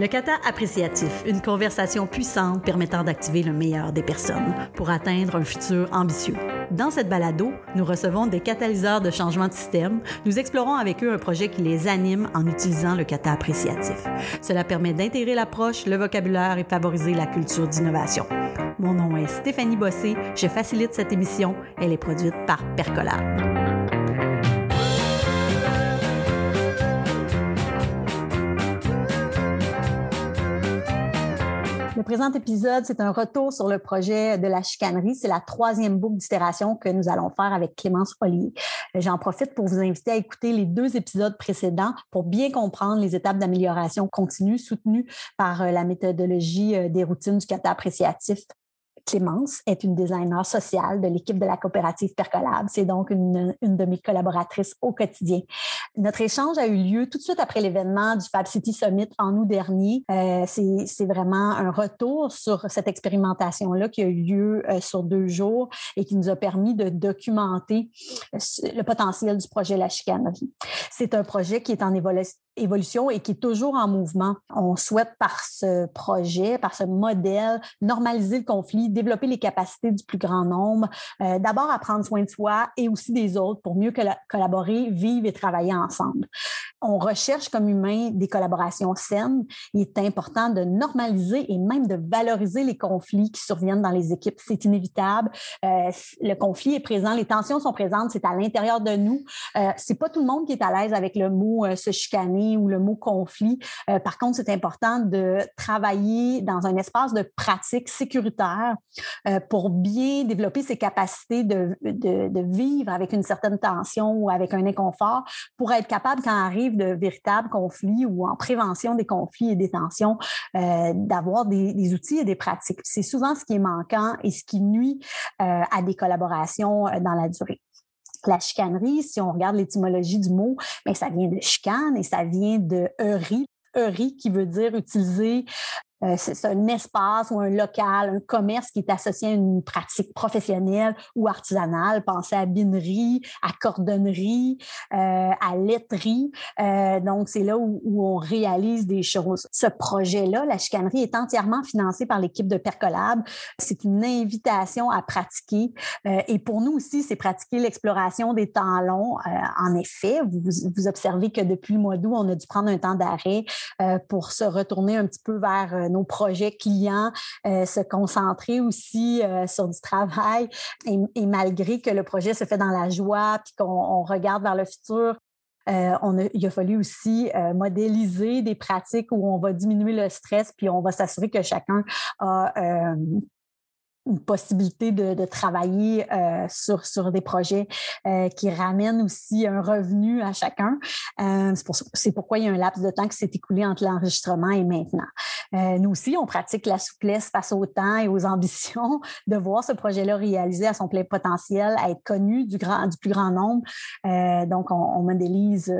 Le kata appréciatif, une conversation puissante permettant d'activer le meilleur des personnes pour atteindre un futur ambitieux. Dans cette balado, nous recevons des catalyseurs de changement de système. Nous explorons avec eux un projet qui les anime en utilisant le kata appréciatif. Cela permet d'intégrer l'approche, le vocabulaire et favoriser la culture d'innovation. Mon nom est Stéphanie Bossé. Je facilite cette émission. Elle est produite par Percolab. Le présent épisode, c'est un retour sur le projet de la chicanerie. C'est la troisième boucle d'itération que nous allons faire avec Clémence Ollier. J'en profite pour vous inviter à écouter les deux épisodes précédents pour bien comprendre les étapes d'amélioration continue soutenues par euh, la méthodologie euh, des routines du kata appréciatif Clémence est une designer sociale de l'équipe de la coopérative Percolab. C'est donc une, de mes collaboratrices au quotidien. Notre échange a eu lieu tout de suite après l'événement du Fab City Summit en août dernier. Euh, c'est vraiment un retour sur cette expérimentation-là qui a eu lieu euh, sur deux jours et qui nous a permis de documenter le potentiel du projet La Chicanerie. C'est un projet qui est en évolution et qui est toujours en mouvement. On souhaite par ce projet, par ce modèle, normaliser le conflit, développer les capacités du plus grand nombre, euh, d'abord à prendre soin de soi et aussi des autres pour mieux collaborer, vivre et travailler ensemble. On recherche comme humain des collaborations saines. Il est important de normaliser et même de valoriser les conflits qui surviennent dans les équipes. C'est inévitable. Euh, le conflit est présent, les tensions sont présentes, c'est à l'intérieur de nous. Euh, c'est pas tout le monde qui est à l'aise avec le mot euh, se chicaner ou le mot conflit. Euh, par contre, c'est important de travailler dans un espace de pratique sécuritaire euh, pour bien développer ses capacités de, vivre avec une certaine tension ou avec un inconfort pour être capable, quand arrive de véritables conflits ou en prévention des conflits et des tensions, euh, d'avoir des, outils et des pratiques. C'est souvent ce qui est manquant et ce qui nuit à des collaborations dans la durée. La chicanerie, si on regarde l'étymologie du mot, ben, ça vient de chicane et ça vient de eurie, Eurie, qui veut dire utiliser euh, c'est un espace ou un local, un commerce qui est associé à une pratique professionnelle ou artisanale. Pensez à binerie, à cordonnerie, euh, à laiterie. Euh, donc, c'est là où, on réalise des choses. Ce projet-là, la chicanerie, est entièrement financé par l'équipe de Percolab. C'est une invitation à pratiquer. et pour nous aussi, c'est pratiquer l'exploration des temps longs. en effet, vous, vous observez que depuis le mois d'août, on a dû prendre un temps d'arrêt pour se retourner un petit peu vers nos projets clients, euh, se concentrer aussi euh, sur du travail. Et, malgré que le projet se fait dans la joie, puis qu'on regarde vers le futur, euh, il a fallu aussi modéliser des pratiques où on va diminuer le stress, puis on va s'assurer que chacun a une possibilité de, travailler euh, sur, sur des projets euh, qui ramènent aussi un revenu à chacun. Euh, c'est, pourquoi il y a un laps de temps qui s'est écoulé entre l'enregistrement et maintenant. nous aussi, on pratique la souplesse face au temps et aux ambitions de voir ce projet-là réalisé à son plein potentiel, à être connu du, grand, du plus grand nombre. donc, on, on modélise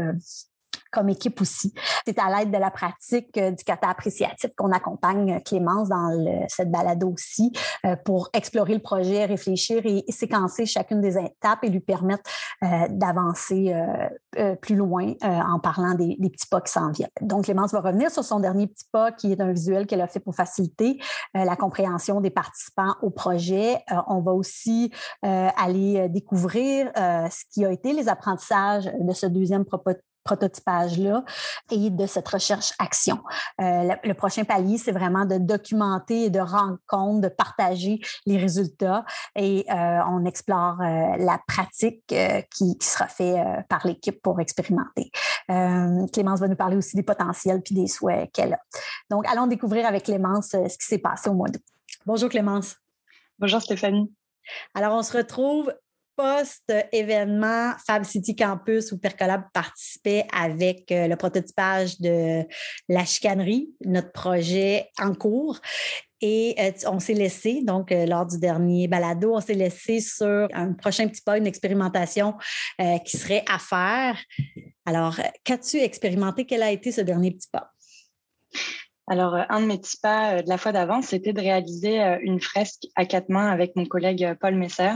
comme équipe aussi. C'est à l'aide de la pratique euh, du kata appréciatif qu'on accompagne euh, Clémence dans cette balade aussi euh, pour explorer le projet, réfléchir et, séquencer chacune des étapes et lui permettre d'avancer plus loin en parlant des, des, petits pas qui s'en viennent. Donc, Clémence va revenir sur son dernier petit pas qui est un visuel qu'elle a fait pour faciliter la compréhension des participants au projet. on va aussi aller découvrir ce qui a été les apprentissages de ce deuxième propos prototypage-là et de cette recherche-action. Euh, le, prochain palier, c'est vraiment de documenter et de rendre compte, de partager les résultats et euh, on explore euh, la pratique qui, sera faite par l'équipe pour expérimenter. Clémence va nous parler aussi des potentiels puis des souhaits qu'elle a. Donc, allons découvrir avec Clémence ce qui s'est passé au mois d'août. Bonjour Clémence. Bonjour Stéphanie. Alors, on se retrouve post-événement Fab City Campus où Percolab participait avec euh, le prototypage de la chicanerie, notre projet en cours. Et euh, on s'est laissé, donc euh, lors du dernier balado, on s'est laissé sur un prochain petit pas, une expérimentation qui serait à faire. Alors, qu'as-tu expérimenté? Quel a été ce dernier petit pas? Alors, euh, un de mes petits pas euh, de la fois d'avant, c'était de réaliser euh, une fresque à quatre mains avec mon collègue Paul Messer.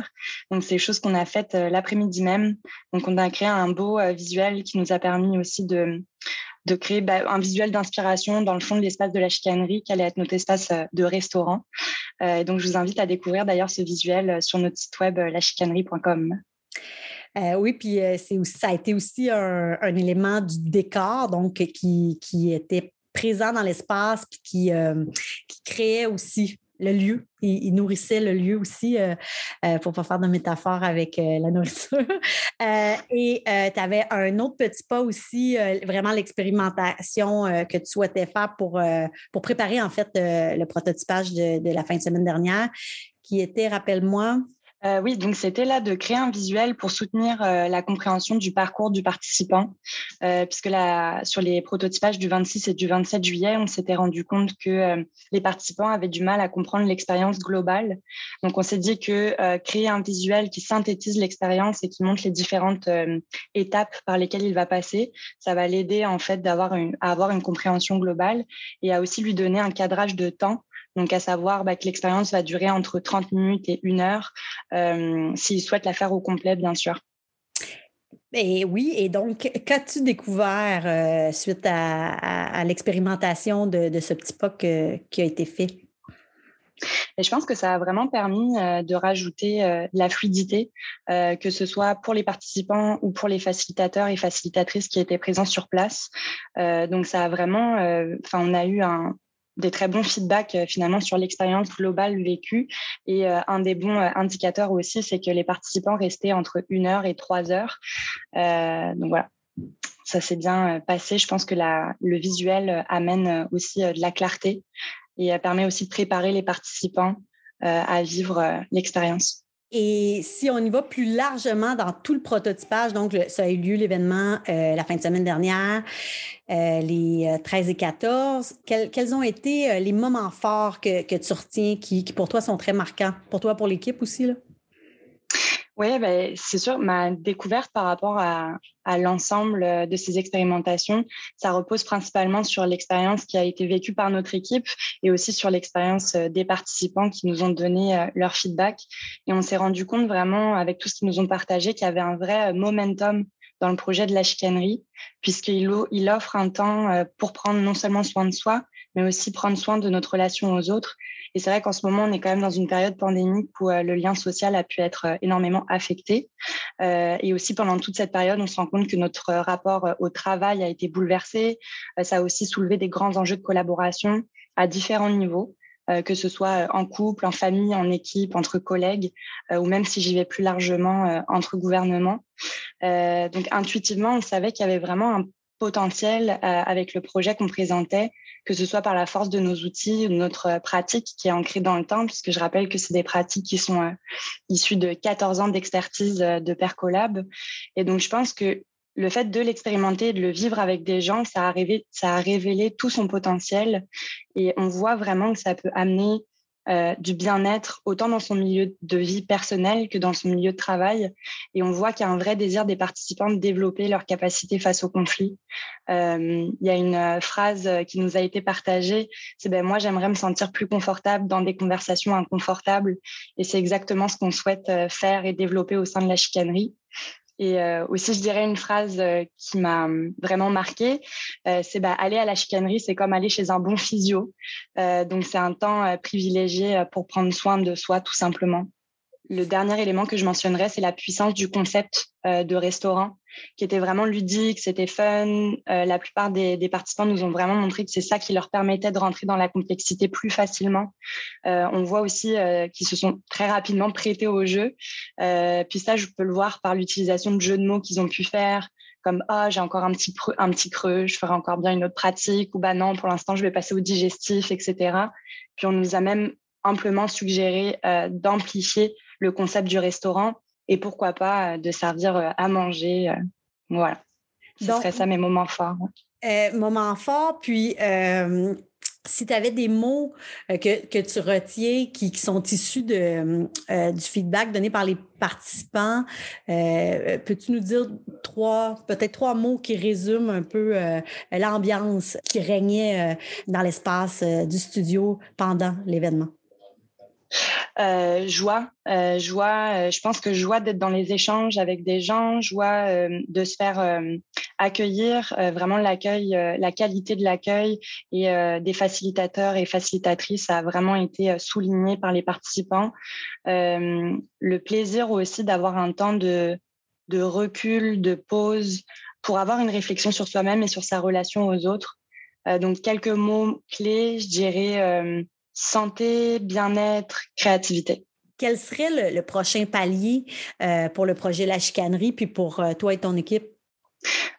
Donc, c'est chose qu'on a faite l'après-midi même. Donc, on a créé un beau visuel qui nous a permis aussi de de créer bah, un visuel d'inspiration dans le fond de l'espace de la chicanerie, qui allait être notre espace de restaurant. donc, je vous invite à découvrir d'ailleurs ce visuel sur notre site web lachicanerie.com. oui, puis ça a été aussi un, élément du décor, donc qui, qui était présent dans l'espace, puis qui, qui créait aussi le lieu. Il, nourrissait le lieu aussi, euh, euh, pour ne pas faire de métaphore avec euh, la nourriture. et tu avais un autre petit pas aussi, vraiment l'expérimentation que tu souhaitais faire pour, pour préparer en fait le prototypage de, la fin de semaine dernière, qui était, rappelle-moi, euh, oui, donc c'était là de créer un visuel pour soutenir euh, la compréhension du parcours du participant, euh, puisque là, sur les prototypages du 26 et du 27 juillet, on s'était rendu compte que les participants avaient du mal à comprendre l'expérience globale. Donc on s'est dit que créer un visuel qui synthétise l'expérience et qui montre les différentes étapes par lesquelles il va passer, ça va l'aider en fait à avoir une compréhension globale et à aussi lui donner un cadrage de temps donc, à savoir bah, que l'expérience va durer entre 30 minutes et une heure, euh, s'il souhaite la faire au complet, bien sûr. Et oui, et donc, qu'as-tu découvert euh, suite à, l'expérimentation de, ce petit pas qui a été fait? Et je pense que ça a vraiment permis euh, de rajouter de la fluidité, que ce soit pour les participants ou pour les facilitateurs et facilitatrices qui étaient présents sur place. donc ça a vraiment, enfin on a eu un, des très bons feedbacks euh, finalement sur l'expérience globale vécue. Et euh, un des bons euh, indicateurs aussi, c'est que les participants restaient entre une heure et trois heures. donc voilà, ça s'est bien passé. Je pense que le visuel amène aussi de la clarté et permet aussi de préparer les participants à vivre l'expérience. Et si on y va plus largement dans tout le prototypage, donc ça a eu lieu l'événement euh, la fin de semaine dernière, euh, les 13 euh, et 14, quels, ont été les moments forts que, tu retiens qui, qui, pour toi sont très marquants? Pour toi, pour l'équipe aussi? Là? Oui, ben, c'est sûr, ma découverte par rapport à, à l'ensemble euh, de ces expérimentations, ça repose principalement sur l'expérience qui a été vécue par notre équipe et aussi sur l'expérience euh, des participants qui nous ont donné euh, leur feedback. Et on s'est rendu compte vraiment, avec tout ce qu'ils nous ont partagé, qu'il y avait un vrai momentum dans le projet de la chicanerie, puisqu'il il offre un temps pour prendre non seulement soin de soi, mais aussi prendre soin de notre relation aux autres et c'est vrai qu'en ce moment, on est quand même dans une période pandémique où euh, le lien social a pu être euh, énormément affecté. Euh, et aussi, pendant toute cette période, on se rend compte que notre rapport au travail a été bouleversé. ça a aussi soulevé des grands enjeux de collaboration à différents niveaux. que ce soit en couple, en famille, en équipe, entre collègues, ou même si j'y vais plus largement, entre gouvernements. donc intuitivement, on savait qu'il y avait vraiment un potentiel avec le projet qu'on présentait que ce soit par la force de nos outils, de notre pratique qui est ancrée dans le temps, puisque je rappelle que c'est des pratiques qui sont euh, issues de 14 ans d'expertise euh, de Percolab. Et donc, je pense que le fait de l'expérimenter, de le vivre avec des gens, ça a révélé tout son potentiel. Et on voit vraiment que ça peut amener euh, du bien-être autant dans son milieu de vie personnel que dans son milieu de travail. Et on voit qu'il y a un vrai désir des participants de développer leur capacité face au conflit. Euh, il y a une euh, phrase qui nous a été partagée, c'est ben moi j'aimerais me sentir plus confortable dans des conversations inconfortables. Et c'est exactement ce qu'on souhaite faire et développer au sein de la chicanerie. Et euh, aussi, je dirais une phrase euh, qui m'a hum, vraiment marquée, euh, c'est bah, aller à la chicanerie, c'est comme aller chez un bon physio. donc, c'est un temps privilégié pour prendre soin de soi, tout simplement. Le dernier élément que je mentionnerais, c'est la puissance du concept euh, de restaurant, qui était vraiment ludique, c'était fun. Euh, la plupart des, des, participants nous ont vraiment montré que c'est ça qui leur permettait de rentrer dans la complexité plus facilement. Euh, on voit aussi qu'ils se sont très rapidement prêtés au jeu. puis ça, je peux le voir par l'utilisation de jeux de mots qu'ils ont pu faire, comme ah j'ai encore un petit un petit creux, je ferai encore bien une autre pratique ou bah non pour l'instant je vais passer au digestif, etc. Puis on nous a même amplement suggéré d'amplifier le concept du restaurant et pourquoi pas euh, de servir euh, à manger. Euh, voilà. Ce serait ça mes moments forts. moments forts, puis si tu avais des mots que, que, tu retiens qui, qui sont issus de, du feedback donné par les participants, peux-tu nous dire trois, peut-être trois mots qui résument un peu l'ambiance qui régnait dans l'espace du studio pendant l'événement? Euh, joie, euh, joie. Euh, je pense que joie d'être dans les échanges avec des gens, joie euh, de se faire euh, accueillir, vraiment l'accueil, la qualité de l'accueil et des facilitateurs et facilitatrices a vraiment été souligné par les participants. le plaisir aussi d'avoir un temps de de recul, de pause, pour avoir une réflexion sur soi-même et sur sa relation aux autres. donc quelques mots clés, je dirais santé, bien-être, créativité. Quel serait le, prochain palier euh, pour le projet La Chicanerie, puis pour euh, toi et ton équipe?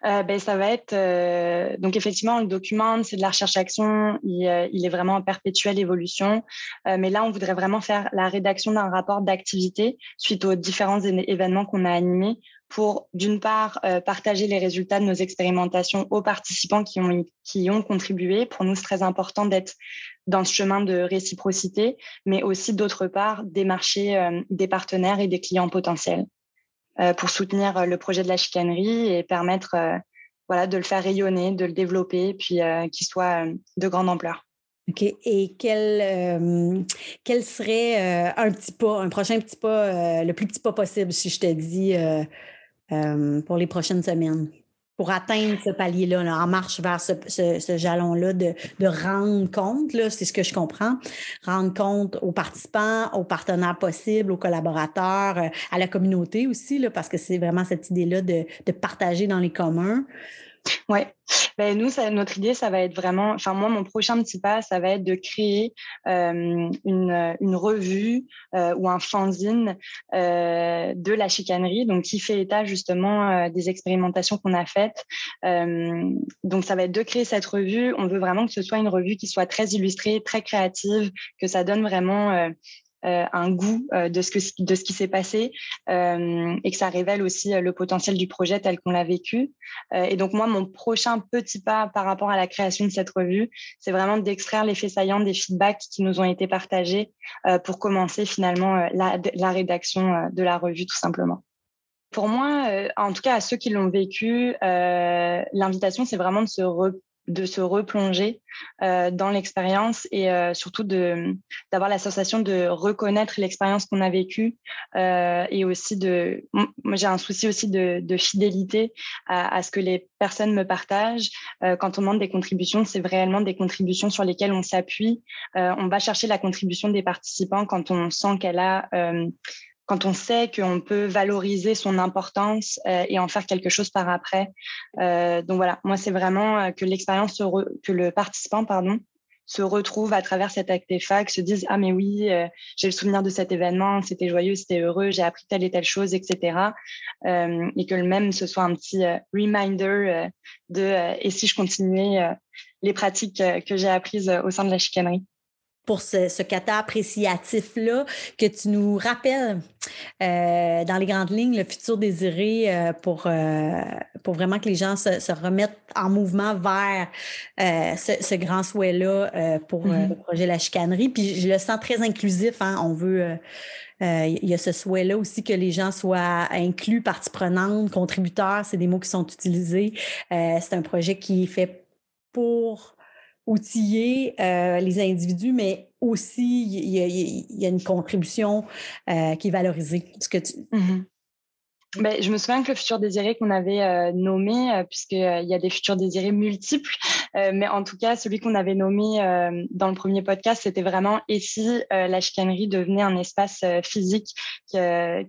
Euh, ben, ça va être euh, donc effectivement le document c'est de la recherche action. Il, euh, il, est vraiment en perpétuelle évolution. Mais là on voudrait vraiment faire la rédaction d'un rapport d'activité suite aux différents événements qu'on a animés pour d'une part partager les résultats de nos expérimentations aux participants qui qui ont contribué. Pour nous c'est très important d'être dans ce chemin de réciprocité mais aussi d'autre part démarcher des partenaires et des clients potentiels pour soutenir euh, le projet de la chicanerie et permettre euh, voilà, de le faire rayonner, de le développer, puis qu'il soit de grande ampleur. OK. Et quel, quel serait un petit pas, un prochain petit pas, le plus petit pas possible, si je te dis, pour les prochaines semaines? Pour atteindre ce palier-là, en marche vers ce, ce, jalon-là de, de, rendre compte, c'est ce que je comprends, rendre compte aux participants, aux partenaires possibles, aux collaborateurs, euh, à la communauté aussi, là, parce que c'est vraiment cette idée-là de, de partager dans les communs. Ouais. Ben, nous, ça, notre idée, ça va être vraiment, enfin moi, mon prochain petit pas, ça va être de créer euh, une, une, revue euh, ou un fanzine euh, de la chicanerie, donc qui fait état justement euh, des expérimentations qu'on a faites. Euh, donc ça va être de créer cette revue. On veut vraiment que ce soit une revue qui soit très illustrée, très créative, que ça donne vraiment euh, un goût euh, de ce, que, de ce qui s'est passé euh, et que ça révèle aussi le potentiel du projet tel qu'on l'a vécu. et donc moi, mon prochain petit pas par rapport à la création de cette revue, c'est vraiment d'extraire les faits saillants des feedbacks qui nous ont été partagés pour commencer finalement la, la rédaction de la revue tout simplement. Pour moi, en tout cas à ceux qui l'ont vécu, l'invitation, c'est vraiment de se de se replonger euh, dans l'expérience et euh, surtout de d'avoir la sensation de reconnaître l'expérience qu'on a vécue euh, et aussi de moi j'ai un souci aussi de, fidélité à, à, ce que les personnes me partagent. Quand on demande des contributions c'est réellement des contributions sur lesquelles on s'appuie. On va chercher la contribution des participants quand on sent qu'elle a quand on sait qu'on peut valoriser son importance euh, et en faire quelque chose par après. Euh, donc voilà, moi c'est vraiment euh, que l'expérience que le participant pardon se retrouve à travers cet acte se dise ah mais oui euh, j'ai le souvenir de cet événement c'était joyeux c'était heureux j'ai appris telle et telle chose etc euh, et que le même ce soit un petit reminder de et si je continuais les pratiques que j'ai apprises au sein de la chicanerie? Pour ce, ce kata appréciatif-là, que tu nous rappelles euh, dans les grandes lignes le futur désiré euh, pour, euh, pour vraiment que les gens se, se remettent en mouvement vers euh, ce, ce, grand souhait-là euh, pour mm-hmm. le projet La Chicanerie. Puis je le sens très inclusif. Hein? On veut. il y a ce souhait-là aussi que les gens soient inclus, partie prenante, contributeurs, c'est des mots qui sont utilisés. c'est un projet qui est fait pour outiller euh, les individus, mais aussi il y, a, une contribution euh, qui est valorisée. Que. Mm-hmm. Ben, je me souviens que le futur désiré qu'on avait euh, nommé, euh, puisqu'il euh, y a des futurs désirés multiples, euh, mais en tout cas, celui qu'on avait nommé euh, dans le premier podcast, c'était vraiment et si la chicanerie devenait un espace physique qui,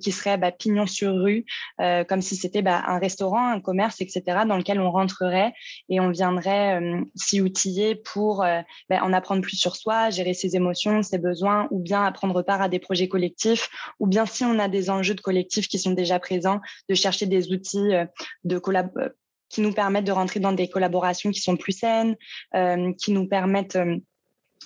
qui serait bah, pignon sur rue, comme si c'était bah, un restaurant, un commerce, etc., dans lequel on rentrerait et on viendrait s'y outiller pour bah, en apprendre plus sur soi, gérer ses émotions, ses besoins, ou bien apprendre part à des projets collectifs, ou bien si on a des enjeux de collectifs qui sont déjà présents, de chercher des outils euh, de euh, qui nous permettent de rentrer dans des collaborations qui sont plus saines, euh, qui nous permettent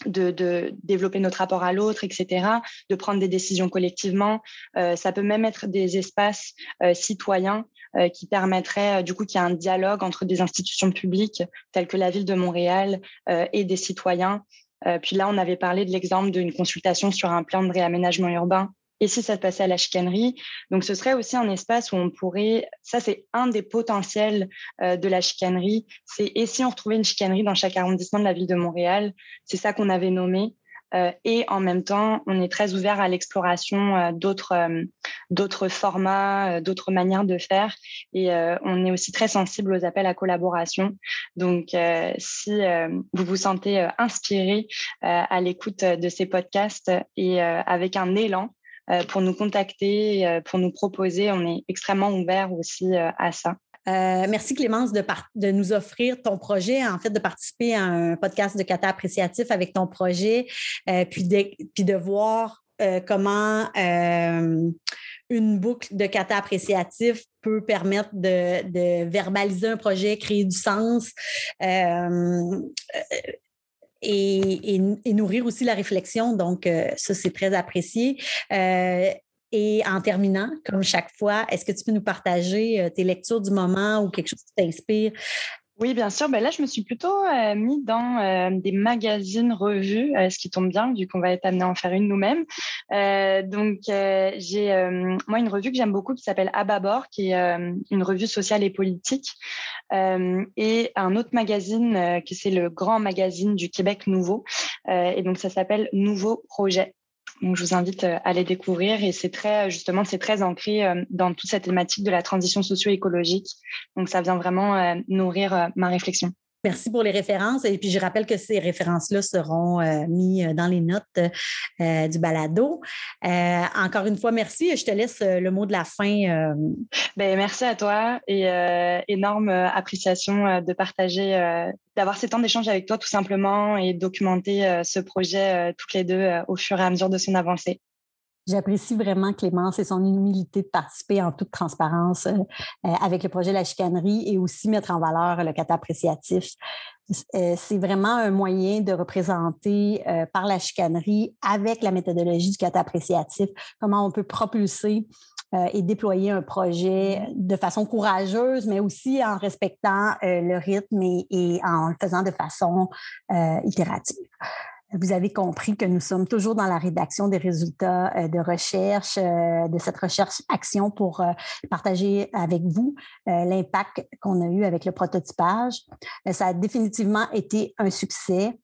de, développer notre rapport à l'autre, etc., de prendre des décisions collectivement. Ça peut même être des espaces citoyens qui permettraient du coup qu'il y ait un dialogue entre des institutions publiques telles que la ville de Montréal et des citoyens. puis là, on avait parlé de l'exemple d'une consultation sur un plan de réaménagement urbain et si ça se passait à la chicanerie. Donc, ce serait aussi un espace où on pourrait, ça c'est un des potentiels euh, de la chicanerie, c'est et si on retrouvait une chicanerie dans chaque arrondissement de la ville de Montréal, c'est ça qu'on avait nommé. et en même temps, on est très ouvert à l'exploration d'autres d'autres formats, d'autres manières de faire. Et on est aussi très sensible aux appels à collaboration. Donc, si vous vous sentez inspiré à l'écoute de ces podcasts et avec un élan, pour nous contacter, pour nous proposer. On est extrêmement ouvert aussi à ça. Euh, merci Clémence de, de, nous offrir ton projet, en fait, de participer à un podcast de kata appréciatif avec ton projet, euh, puis, de, puis de voir euh, comment une boucle de kata appréciatif peut permettre de, verbaliser un projet, créer du sens. Et, et, nourrir aussi la réflexion. Donc, ça, c'est très apprécié. Et en terminant, comme chaque fois, est-ce que tu peux nous partager euh, tes lectures du moment ou quelque chose qui t'inspire? Oui, bien sûr. Ben là, je me suis plutôt euh, dans euh, des magazines, revues, ce qui tombe bien, vu qu'on va être amené à en faire une nous-mêmes. donc, j'ai moi une revue que j'aime beaucoup qui s'appelle Ababor, qui est une revue sociale et politique, et un autre magazine qui c'est le grand magazine du Québec Nouveau, et donc ça s'appelle Nouveau Projet. Donc, je vous invite euh, à les découvrir et c'est très, euh, justement, c'est très ancré euh, dans toute cette thématique de la transition socio-écologique. Donc, ça vient vraiment nourrir ma réflexion. Merci pour les références. Et puis, je rappelle que ces références-là seront euh, mises dans les notes euh, du balado. Euh, encore une fois, merci. Je te laisse le mot de la fin. Ben, merci à toi et énorme appréciation de partager, d'avoir ces temps d'échange avec toi tout simplement et documenter ce projet toutes les deux au fur et à mesure de son avancée. J'apprécie vraiment Clémence et son humilité de participer en toute transparence euh, euh, avec le projet La Chicanerie et aussi mettre en valeur le kata appréciatif. Euh, c'est vraiment un moyen de représenter par la chicanerie avec la méthodologie du kata appréciatif comment on peut propulser et déployer un projet de façon courageuse, mais aussi en respectant le rythme et, en le faisant de façon itérative. Vous avez compris que nous sommes toujours dans la rédaction des résultats euh, de recherche, euh, de cette recherche-action pour euh, partager avec vous l'impact qu'on a eu avec le prototypage. Ça a définitivement été un succès.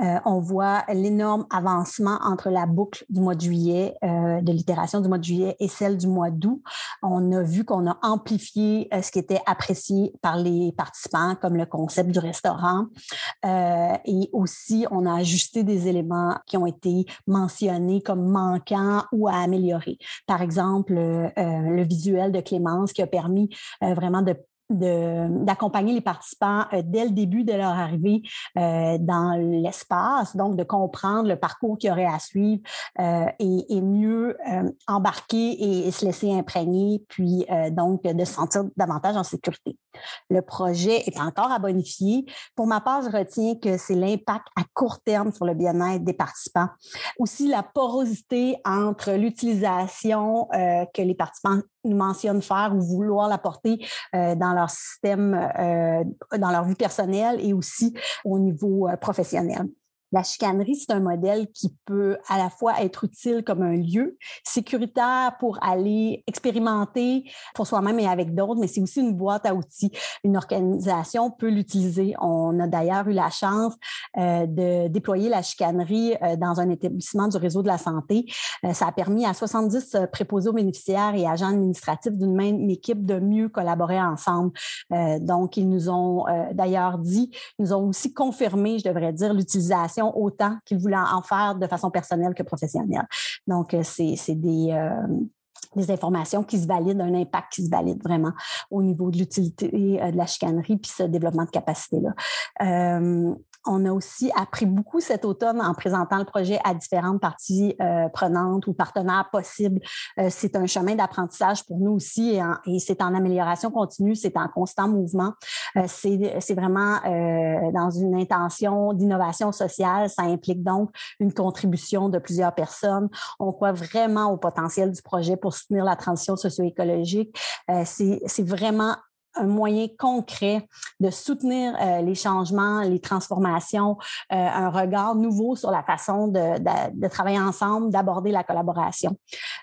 Euh, on voit l'énorme avancement entre la boucle du mois de juillet, euh, de l'itération du mois de juillet et celle du mois d'août. On a vu qu'on a amplifié euh, ce qui était apprécié par les participants, comme le concept du restaurant. et aussi, on a ajusté des éléments qui ont été mentionnés comme manquants ou à améliorer. Par exemple, le visuel de Clémence qui a permis vraiment de d'accompagner les participants euh, dès le début de leur arrivée euh, dans l'espace, donc de comprendre le parcours qu'il y aurait à suivre euh, et, et, mieux embarquer et, se laisser imprégner, puis donc de se sentir davantage en sécurité. Le projet est encore à bonifier. Pour ma part, je retiens que c'est l'impact à court terme sur le bien-être des participants. Aussi, la porosité entre l'utilisation que les participants mentionnent faire ou vouloir l'apporter dans leur système, euh, dans leur vie personnelle et aussi au niveau euh, professionnel. La chicanerie, c'est un modèle qui peut à la fois être utile comme un lieu sécuritaire pour aller expérimenter pour soi-même et avec d'autres, mais c'est aussi une boîte à outils. Une organisation peut l'utiliser. On a d'ailleurs eu la chance euh, de déployer la chicanerie euh, dans un établissement du réseau de la santé. Euh, ça a permis à 70 préposés aux bénéficiaires et agents administratifs d'une même équipe de mieux collaborer ensemble. donc, ils nous ont d'ailleurs dit, ils nous ont aussi confirmé, je devrais dire, l'utilisation autant qu'ils voulaient en faire de façon personnelle que professionnelle. Donc, euh, c'est des, euh, des informations qui se valident, un impact qui se valide vraiment au niveau de l'utilité euh, de la chicanerie puis ce développement de capacité-là. On a aussi appris beaucoup cet automne en présentant le projet à différentes parties euh, prenantes ou partenaires possibles. Euh, c'est un chemin d'apprentissage pour nous aussi et, c'est en amélioration continue, c'est en constant mouvement. Euh, c'est vraiment dans une intention d'innovation sociale. Ça implique donc une contribution de plusieurs personnes. On croit vraiment au potentiel du projet pour soutenir la transition socio-écologique. c'est vraiment un moyen concret de soutenir euh, les changements, les transformations, euh, un regard nouveau sur la façon de, travailler ensemble, d'aborder la collaboration.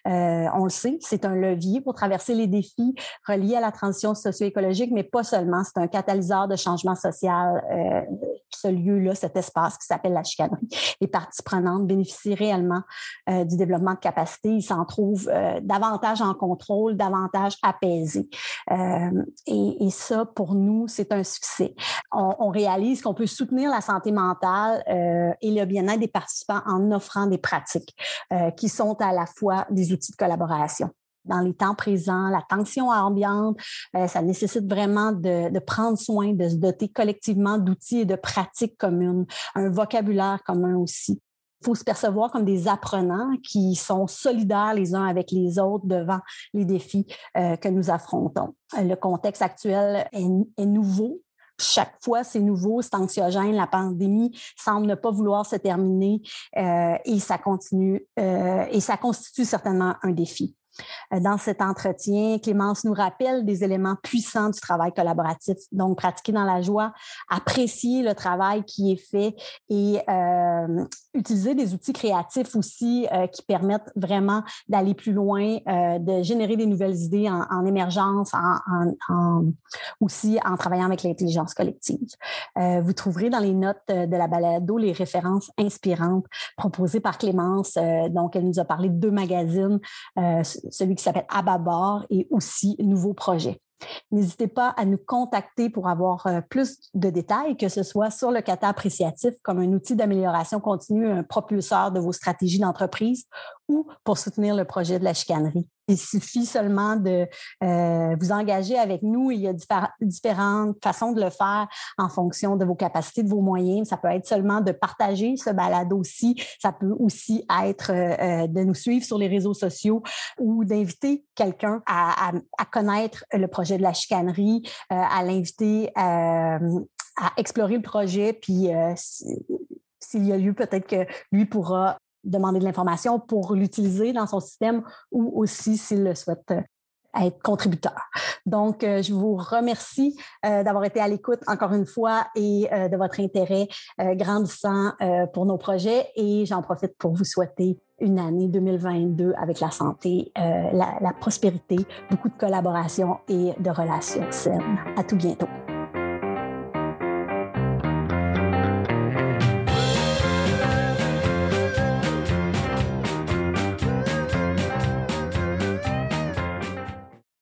Euh, on le sait, c'est un levier pour traverser les défis reliés à la transition socio-écologique, mais pas seulement. C'est un catalyseur de changement social, ce lieu-là, cet espace qui s'appelle la chicanerie. Les parties prenantes bénéficient réellement du développement de capacités. Ils s'en trouvent davantage en contrôle, davantage apaisés. Et, ça, pour nous, c'est un succès. On, réalise qu'on peut soutenir la santé mentale euh, et le bien-être des participants en offrant des pratiques euh, qui sont à la fois des outils de collaboration dans les temps présents, la tension ambiante, euh, ça nécessite vraiment de, de, prendre soin, de se doter collectivement d'outils et de pratiques communes, un vocabulaire commun aussi. Faut se percevoir comme des apprenants qui sont solidaires les uns avec les autres devant les défis euh, que nous affrontons. Le contexte actuel est, nouveau, chaque fois, c'est nouveau, c'est anxiogène. La pandémie semble ne pas vouloir se terminer euh, et ça continue euh, et ça constitue certainement un défi. Euh, dans cet entretien, Clémence nous rappelle des éléments puissants du travail collaboratif, donc pratiquer dans la joie, apprécier le travail qui est fait et euh, utiliser des outils créatifs aussi euh, qui permettent vraiment d'aller plus loin, de générer des nouvelles idées en, émergence, en, aussi en travaillant avec l'intelligence collective. vous trouverez dans les notes de la balado les références inspirantes proposées par Clémence. donc, elle nous a parlé de deux magazines celui qui s'appelle Ababar et aussi Nouveau Projet. N'hésitez pas à nous contacter pour avoir euh, plus de détails, que ce soit sur le kata appréciatif comme un outil d'amélioration continue, un propulseur de vos stratégies d'entreprise ou pour soutenir le projet de la chicanerie. Il suffit seulement de euh, vous engager avec nous. Il y a différentes façons de le faire en fonction de vos capacités, de vos moyens. Ça peut être seulement de partager ce balado aussi. Ça peut aussi être euh, de nous suivre sur les réseaux sociaux ou d'inviter quelqu'un à, connaître le projet de la chicanerie, euh, à l'inviter à explorer le projet. Puis s'il y a lieu, peut-être que lui pourra demander de l'information pour l'utiliser dans son système ou aussi s'il le souhaite euh, être contributeur. Donc, euh, je vous remercie euh, d'avoir été à l'écoute encore une fois et de votre intérêt grandissant pour nos projets et j'en profite pour vous souhaiter une année 2022 avec la santé, la, la prospérité, beaucoup de collaboration et de relations saines. À tout bientôt.